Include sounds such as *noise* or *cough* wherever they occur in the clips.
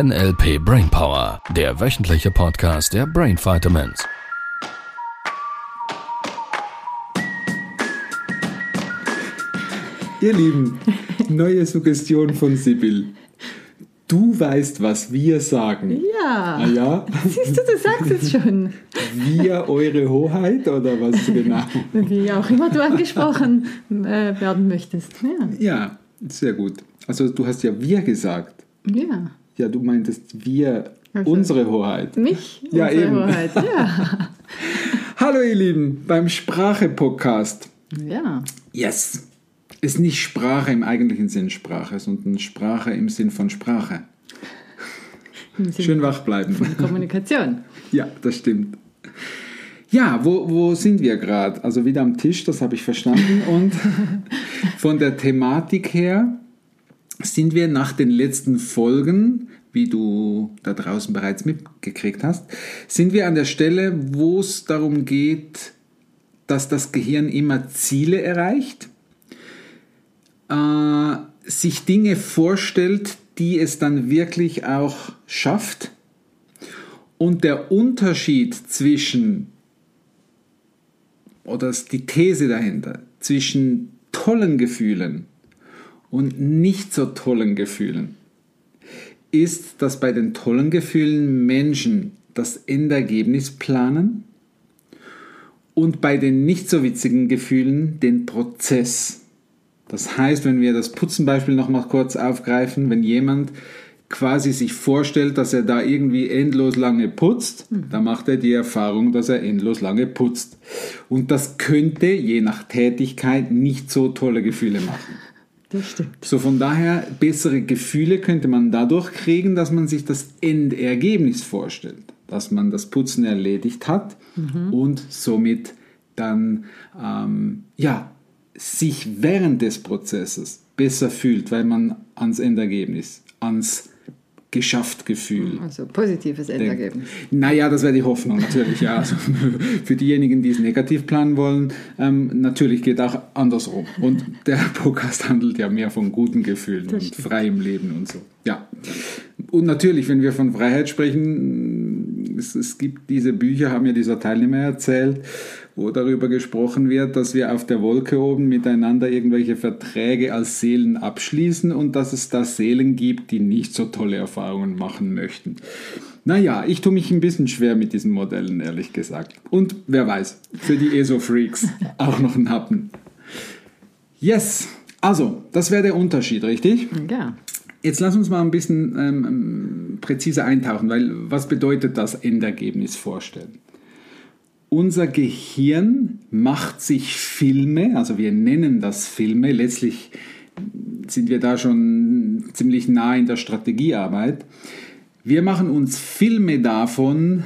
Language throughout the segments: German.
NLP Brainpower, der wöchentliche Podcast der Brain Vitamins. Ihr Lieben, neue Suggestion von Sibyl. Du weißt, was wir sagen. Ja. Ah ja? Siehst du, du sagst es schon. Wir eure Hoheit oder was genau? Wie auch immer du angesprochen äh, werden möchtest. Ja. Ja, sehr gut. Also du hast ja wir gesagt. ja. Ja, du meintest wir Also- unsere Hoheit. Mich? Ja, unsere eben. Hoheit. Ja. *laughs* Hallo ihr Lieben, beim Sprache-Podcast. ja. Yes. Ist nicht Sprache im eigentlichen Sinn Sprache, sondern Sprache im Sinn von Sprache. Im Sinne Schön wach bleiben. von Kommunikation. *laughs* Ja, das stimmt. Ja, wo, wo sind wir gerade? Also wieder am Tisch, das habe ich verstanden. Und *laughs* von der Thematik her sind wir nach den letzten Folgen, wie du da draußen bereits mitgekriegt hast, sind wir an der Stelle, wo es darum geht, dass das Gehirn immer Ziele erreicht, äh, sich Dinge vorstellt, die es dann wirklich auch schafft. Und der Unterschied zwischen, oder die These dahinter, zwischen tollen Gefühlen und nicht so tollen Gefühlen, ist, dass bei den tollen Gefühlen Menschen das Endergebnis planen und bei den nicht so witzigen Gefühlen den Prozess. Das heißt, wenn wir das Putzenbeispiel noch mal kurz aufgreifen, wenn jemand quasi sich vorstellt, dass er da irgendwie endlos lange putzt, dann macht er die Erfahrung, dass er endlos lange putzt. Und das könnte je nach Tätigkeit nicht so tolle Gefühle machen. Das stimmt. So von daher, bessere Gefühle könnte man dadurch kriegen, dass man sich das Endergebnis vorstellt, dass man das Putzen erledigt hat und somit dann ähm, ja, sich während des Prozesses besser fühlt, weil man ans Endergebnis, ans geschafft Gefühl Also positives Endergebnis. naja, das wäre die Hoffnung, natürlich, ja. Also *laughs* für diejenigen, die es negativ planen wollen, ähm, natürlich geht auch andersrum. Und der *laughs* Podcast handelt ja mehr von guten Gefühlen und freiem Leben und so. Ja. Und natürlich, wenn wir von Freiheit sprechen, es, es gibt diese Bücher, haben ja dieser Teilnehmer erzählt, wo darüber gesprochen wird, dass wir auf der Wolke oben miteinander irgendwelche Verträge als Seelen abschließen und dass es da Seelen gibt, die nicht so tolle Erfahrungen machen möchten. Naja, ich tue mich ein bisschen schwer mit diesen Modellen, ehrlich gesagt. Und wer weiß, für die ESO-Freaks *laughs* auch noch ein Happen. Yes, also, das wäre der Unterschied, richtig? Ja. Jetzt lass uns mal ein bisschen ähm, präziser eintauchen, weil was bedeutet das Endergebnis vorstellen? Unser Gehirn macht sich Filme, also wir nennen das Filme, letztlich sind wir da schon ziemlich nah in der Strategiearbeit. Wir machen uns Filme davon,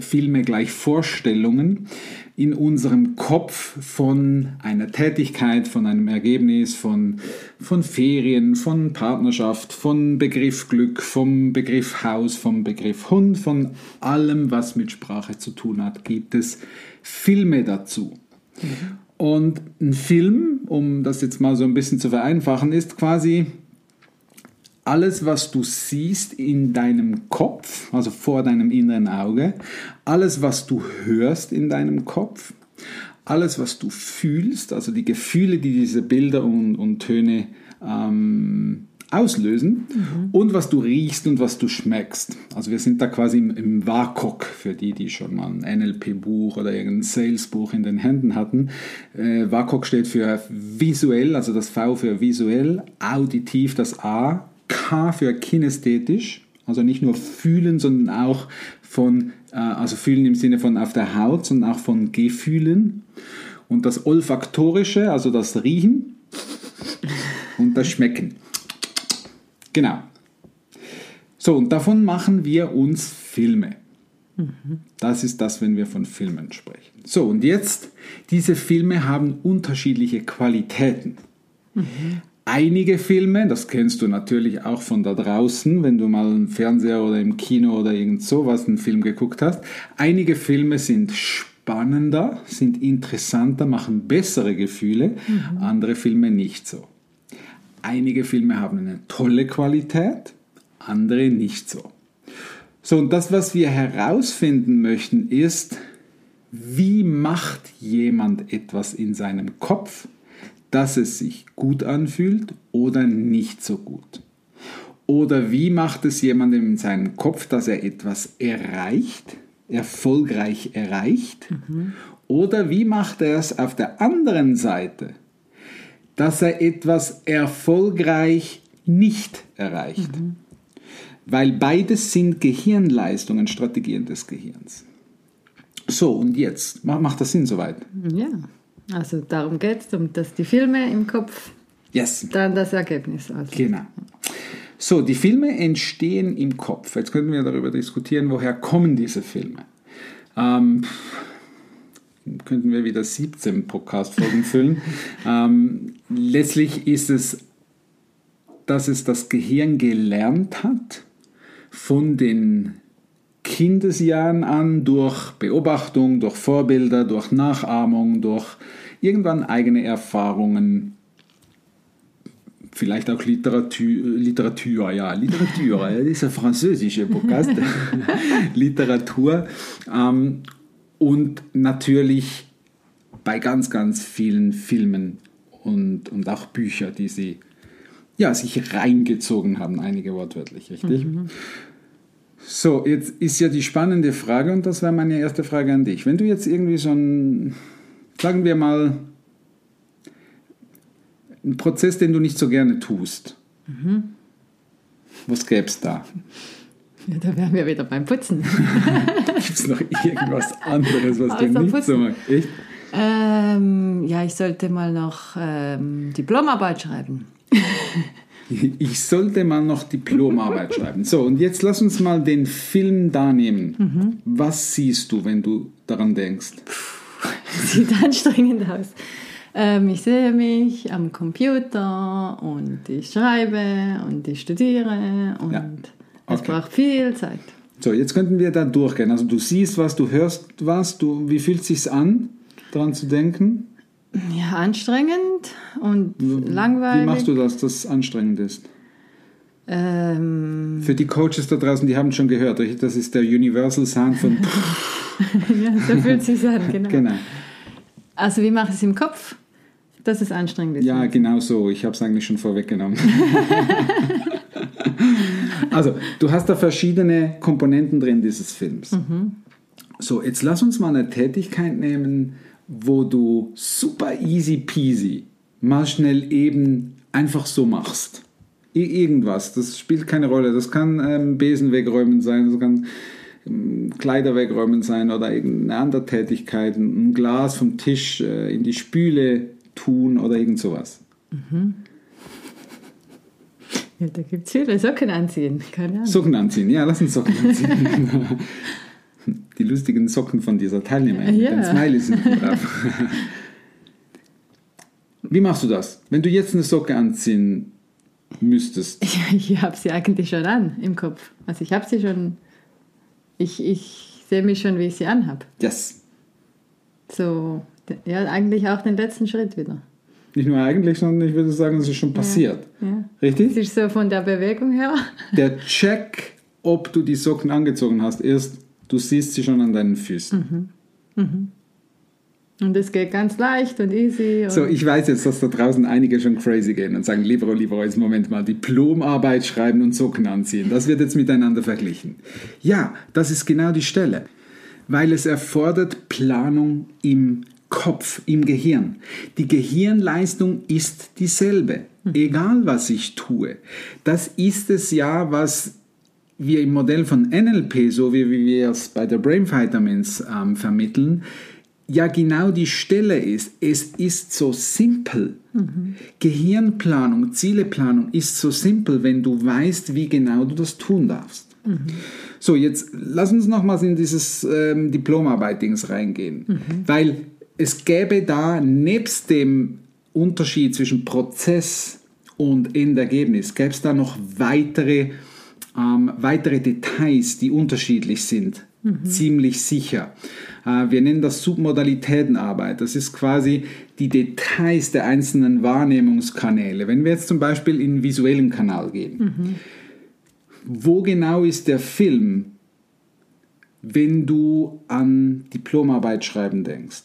Filme gleich Vorstellungen in unserem Kopf von einer Tätigkeit, von einem Ergebnis, von, von Ferien, von Partnerschaft, von Begriff Glück, vom Begriff Haus, vom Begriff Hund, von allem, was mit Sprache zu tun hat, gibt es Filme dazu. Und ein Film, um das jetzt mal so ein bisschen zu vereinfachen, ist quasi alles, was du siehst in deinem Kopf, also vor deinem inneren Auge, alles, was du hörst in deinem Kopf, alles, was du fühlst, also die Gefühle, die diese Bilder und, und Töne ähm, auslösen und was du riechst und was du schmeckst. Also wir sind da quasi im, im WAKOK für die, die schon mal ein NLP-Buch oder irgendein Sales-Buch in den Händen hatten. Äh, WAKOK steht für visuell, also das V für visuell, auditiv das A, K für kinästhetisch, also nicht nur fühlen, sondern auch von, äh, also fühlen im Sinne von auf der Haut, sondern auch von Gefühlen. Und das Olfaktorische, also das Riechen und das Schmecken. Genau. So, und davon machen wir uns Filme. Das ist das, wenn wir von Filmen sprechen. So, und jetzt, diese Filme haben unterschiedliche Qualitäten. Einige Filme, das kennst du natürlich auch von da draußen, wenn du mal im Fernseher oder im Kino oder irgend sowas einen Film geguckt hast. Einige Filme sind spannender, sind interessanter, machen bessere Gefühle, andere Filme nicht so. Einige Filme haben eine tolle Qualität, andere nicht so. So, und das, was wir herausfinden möchten, ist, wie macht jemand etwas in seinem Kopf, dass es sich gut anfühlt oder nicht so gut? Oder wie macht es jemandem in seinem Kopf, dass er etwas erreicht, erfolgreich erreicht? Mhm. Oder wie macht er es auf der anderen Seite, dass er etwas erfolgreich nicht erreicht? Mhm. Weil beides sind Gehirnleistungen, Strategien des Gehirns. So, und jetzt, macht das Sinn soweit? Ja, also darum geht es, um dass die Filme im Kopf, yes. dann das Ergebnis. Also. Genau. So, die Filme entstehen im Kopf. Jetzt könnten wir darüber diskutieren, woher kommen diese Filme. Ähm, könnten wir wieder 17 Podcast-Folgen *laughs* füllen. ähm, letztlich ist es, dass es das Gehirn gelernt hat, von den Kindesjahren an durch Beobachtung, durch Vorbilder, durch Nachahmung, durch irgendwann eigene Erfahrungen, vielleicht auch Literatur, Literatur ja, Literatur, das ist ein französischer Podcast, *laughs* Literatur ähm, und natürlich bei ganz, ganz vielen Filmen und, und auch Bücher, die sie ja, sich reingezogen haben, einige wortwörtlich, richtig? Mhm. So, jetzt ist ja die spannende Frage, und das wäre meine erste Frage an dich. Wenn du jetzt irgendwie so ein, sagen wir mal, ein Prozess, den du nicht so gerne tust, mhm. was gäbe es da? Ja, da wären wir wieder beim Putzen. *laughs* Gibt es noch irgendwas anderes, was du nicht Putzen. so magst? Echt? Ähm, ja, ich sollte mal noch ähm, Diplomarbeit schreiben. *laughs* *laughs* Ich sollte mal noch Diplomarbeit schreiben. So, und jetzt lass uns mal den Film da nehmen. Mhm. Was siehst du, wenn du daran denkst? Puh, *laughs* sieht anstrengend aus. Ähm, ich sehe mich am Computer und ich schreibe und ich studiere und ja. okay. es braucht viel Zeit. So, jetzt könnten wir da durchgehen. Also du siehst was, du hörst was, du, wie fühlt es sich an, daran zu denken? Ja, anstrengend und wie, langweilig. Wie machst du das, dass es anstrengend ist? Ähm, Für die Coaches da draußen, die haben schon gehört, das ist der Universal Sound von. *laughs* *laughs* ja, so fühlt sich an, genau. genau. Also, wie mache ich es im Kopf, dass es anstrengend ist? Ja, genau so. Ich habe es eigentlich schon vorweggenommen. *laughs* also, du hast da verschiedene Komponenten drin dieses Films. Mhm. So, jetzt lass uns mal eine Tätigkeit nehmen, wo du super easy peasy mal schnell eben einfach so machst. Irgendwas, das spielt keine Rolle. Das kann ähm, Besen wegräumen sein, das kann ähm, Kleider wegräumen sein oder irgendeine andere Tätigkeit, ein Glas vom Tisch äh, in die Spüle tun oder irgend sowas. Mhm. Ja, da gibt es viele Socken anziehen. Keine Ahnung. Socken anziehen, ja, lass uns Socken anziehen. *laughs* die lustigen Socken von dieser Teilnehmerin ja. mit den Smileys sind drauf. *laughs* Wie machst du das? Wenn du jetzt eine Socke anziehen müsstest? *laughs* Ich, ich habe sie eigentlich schon an im Kopf. Also ich habe sie schon, ich, ich sehe mich schon, wie ich sie anhabe. Yes. So, ja, eigentlich auch den letzten Schritt wieder. Nicht nur eigentlich, sondern ich würde sagen, es ist schon passiert. Ja, ja. Richtig? Es ist so von der Bewegung her. *laughs* Der Check, ob du die Socken angezogen hast, ist, Du siehst sie schon an deinen Füßen. Mhm. Mhm. Und es geht ganz leicht und easy. Und so, ich weiß jetzt, dass da draußen einige schon crazy gehen und sagen, lieber lieber jetzt Moment mal, Diplomarbeit schreiben und Socken anziehen. Das wird jetzt miteinander verglichen. Ja, das ist genau die Stelle. Weil es erfordert Planung im Kopf, im Gehirn. Die Gehirnleistung ist dieselbe, egal was ich tue. Das ist es ja, was wir im Modell von NLP, so wie, wir es bei der Brain Vitamins ähm, vermitteln, ja genau die Stelle ist. Es ist so simpel. Mhm. Gehirnplanung, Zieleplanung ist so simpel, wenn du weißt, wie genau du das tun darfst. Mhm. So, jetzt lass uns nochmals in dieses ähm, Diplomarbeit-Dings reingehen, mhm. weil es gäbe da nebst dem Unterschied zwischen Prozess und Endergebnis, gäbe es da noch weitere ähm, weitere Details, die unterschiedlich sind, mhm. ziemlich sicher. Äh, wir nennen das Submodalitätenarbeit. Das ist quasi die Details der einzelnen Wahrnehmungskanäle. Wenn wir jetzt zum Beispiel in den visuellen Kanal gehen. Mhm. wo genau ist der Film, wenn du an Diplomarbeit schreiben denkst?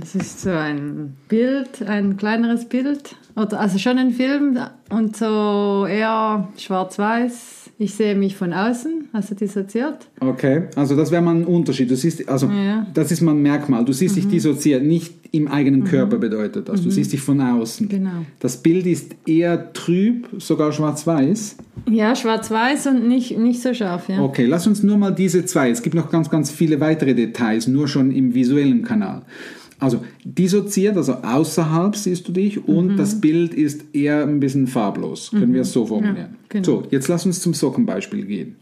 Das ist so ein Bild, ein kleineres Bild. Oder, also schon ein Film und so eher schwarz-weiß. Ich sehe mich von außen, also dissoziiert. Okay, also das wäre mal ein Unterschied. Du siehst, also Ja. das ist mal ein Merkmal. Du siehst dich dissoziiert, nicht im eigenen Körper bedeutet das. Du siehst dich von außen. Genau. Das Bild ist eher trüb, sogar schwarz-weiß. Ja, schwarz-weiß und nicht, nicht so scharf, ja. Okay, lass uns nur mal diese zwei. Es gibt noch ganz, ganz viele weitere Details, nur schon im visuellen Kanal. Also dissoziiert, also außerhalb siehst du dich und das Bild ist eher ein bisschen farblos. Können wir es so formulieren. Ja, genau. So, jetzt lass uns zum Sockenbeispiel gehen.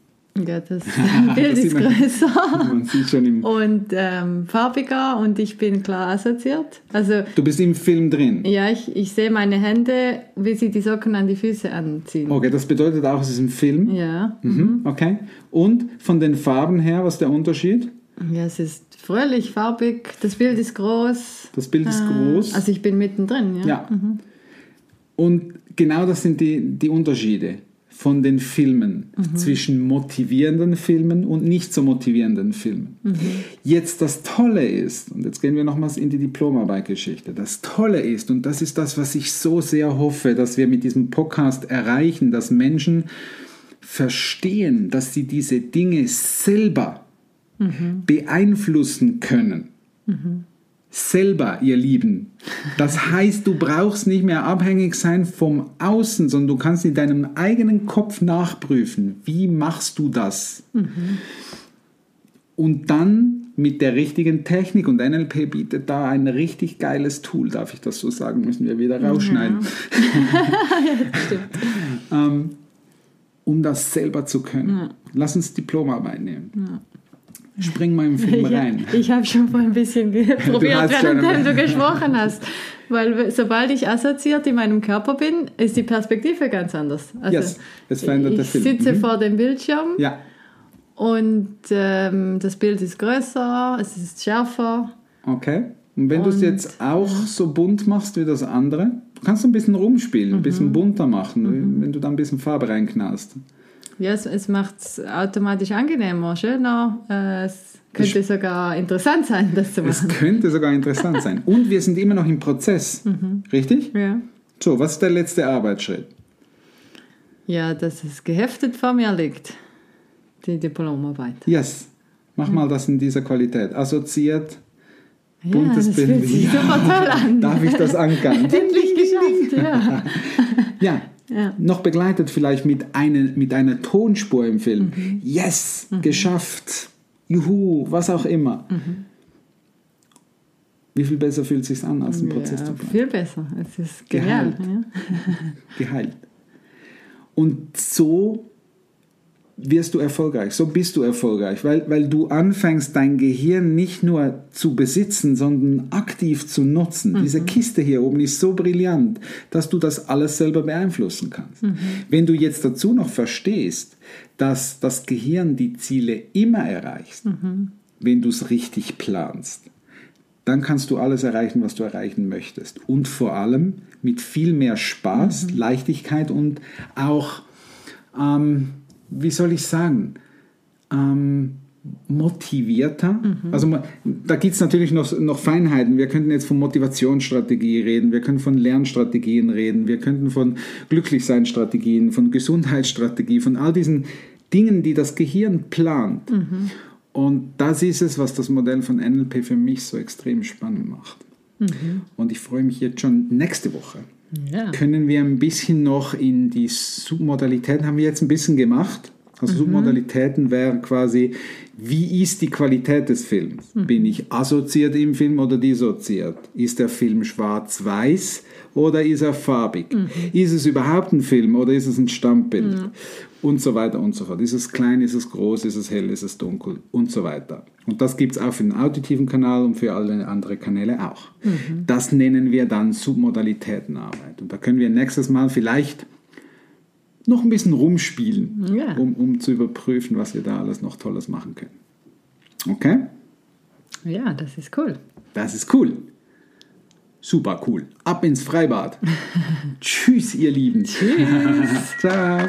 Ja, das *laughs* Bild ist man- größer Man sieht schon im, und ähm, farbiger und ich bin klar assoziiert. Also du bist im Film drin. ja, ich, ich sehe meine Hände, wie sie die Socken an die Füße anziehen. Okay, das bedeutet auch, es ist ein Film. Ja. Mhm, okay. Und von den Farben her, was ist der Unterschied? ja, es ist fröhlich, farbig, das Bild ist groß. Das Bild ist groß. Also ich bin mittendrin, ja. Ja. Und genau das sind die, die Unterschiede von den Filmen zwischen motivierenden Filmen und nicht so motivierenden Filmen. Jetzt das Tolle ist, und jetzt gehen wir nochmals in die Diplomarbeitgeschichte, das Tolle ist, und das ist das, was ich so sehr hoffe, dass wir mit diesem Podcast erreichen, dass Menschen verstehen, dass sie diese Dinge selber beeinflussen können selber, ihr Lieben. Das *laughs* heißt, du brauchst nicht mehr abhängig sein vom Außen, sondern du kannst in deinem eigenen Kopf nachprüfen, wie machst du das? Und dann mit der richtigen Technik, und NLP bietet da ein richtig geiles Tool, darf ich das so sagen, müssen wir wieder rausschneiden. *laughs* *laughs* ähm, um das selber zu können. Lass uns Diplomarbeit nehmen. Spring mal im Film rein. Ich, ich habe schon vor ein bisschen *laughs* probiert, während du *laughs* gesprochen hast. Weil sobald ich assoziiert in meinem Körper bin, ist die Perspektive ganz anders. Also Yes, es verändert der ich Film. sitze Mhm. vor dem Bildschirm Ja, und ähm, das Bild ist größer, es ist schärfer. Okay. Und wenn du es jetzt auch so bunt machst wie das andere, du kannst ein bisschen rumspielen, ein bisschen bunter machen, wenn du da ein bisschen Farbe reinknallst. Ja, es, es macht es automatisch angenehmer, schöner. Äh, es könnte sogar interessant sein, das zu Es machen. könnte sogar interessant sein. Und wir sind immer noch im Prozess. Richtig? Ja. So, was ist der letzte Arbeitsschritt? ja, dass es geheftet vor mir liegt, die Diplomarbeit. Yes. Mach mal das in dieser Qualität. Assoziiert, Ja, buntes das Bild. fühlt sich super toll an. Darf ich das ankern? *laughs* Endlich geschafft, ja. *laughs* Ja. Ja. Noch begleitet vielleicht mit, eine, mit einer Tonspur im Film. Mhm. Yes, geschafft. Juhu, was auch immer. Mhm. Wie viel besser fühlt es sich an, als Prozess ja, zu bleiben? viel besser. Es ist genial. Geheilt. Ja. *laughs* Geheilt. Und so wirst du erfolgreich, so bist du erfolgreich, weil, weil du anfängst, dein Gehirn nicht nur zu besitzen, sondern aktiv zu nutzen. Diese Kiste hier oben ist so brillant, dass du das alles selber beeinflussen kannst. Wenn du jetzt dazu noch verstehst, dass das Gehirn die Ziele immer erreicht, wenn du es richtig planst, dann kannst du alles erreichen, was du erreichen möchtest. Und vor allem mit viel mehr Spaß, Leichtigkeit und auch, ähm, wie soll ich sagen, ähm, motivierter. Also ma- da gibt es natürlich noch, noch Feinheiten. Wir könnten jetzt von Motivationsstrategie reden, wir können von Lernstrategien reden, wir könnten von Glücklichseinstrategien, von Gesundheitsstrategie, von all diesen Dingen, die das Gehirn plant. Und das ist es, was das Modell von NLP für mich so extrem spannend macht. Und ich freue mich jetzt schon nächste Woche. Ja. Können wir ein bisschen noch in die Submodalitäten, haben wir jetzt ein bisschen gemacht. Also Submodalitäten wären quasi, wie ist die Qualität des Films? Bin ich assoziiert im Film oder dissoziiert? Ist der Film schwarz-weiß oder ist er farbig? Ist es überhaupt ein Film oder ist es ein Standbild? Und so weiter und so fort. Ist es klein, ist es groß, ist es hell, ist es dunkel und so weiter. Und das gibt es auch für den auditiven Kanal und für alle anderen Kanäle auch. Das nennen wir dann Submodalitätenarbeit. Und da können wir nächstes Mal vielleicht noch ein bisschen rumspielen, Ja. um, um zu überprüfen, was wir da alles noch Tolles machen können. Okay? ja, das ist cool. Das ist cool. Super cool. Ab ins Freibad. *laughs* Tschüss, ihr Lieben. Tschüss. *laughs* Ciao.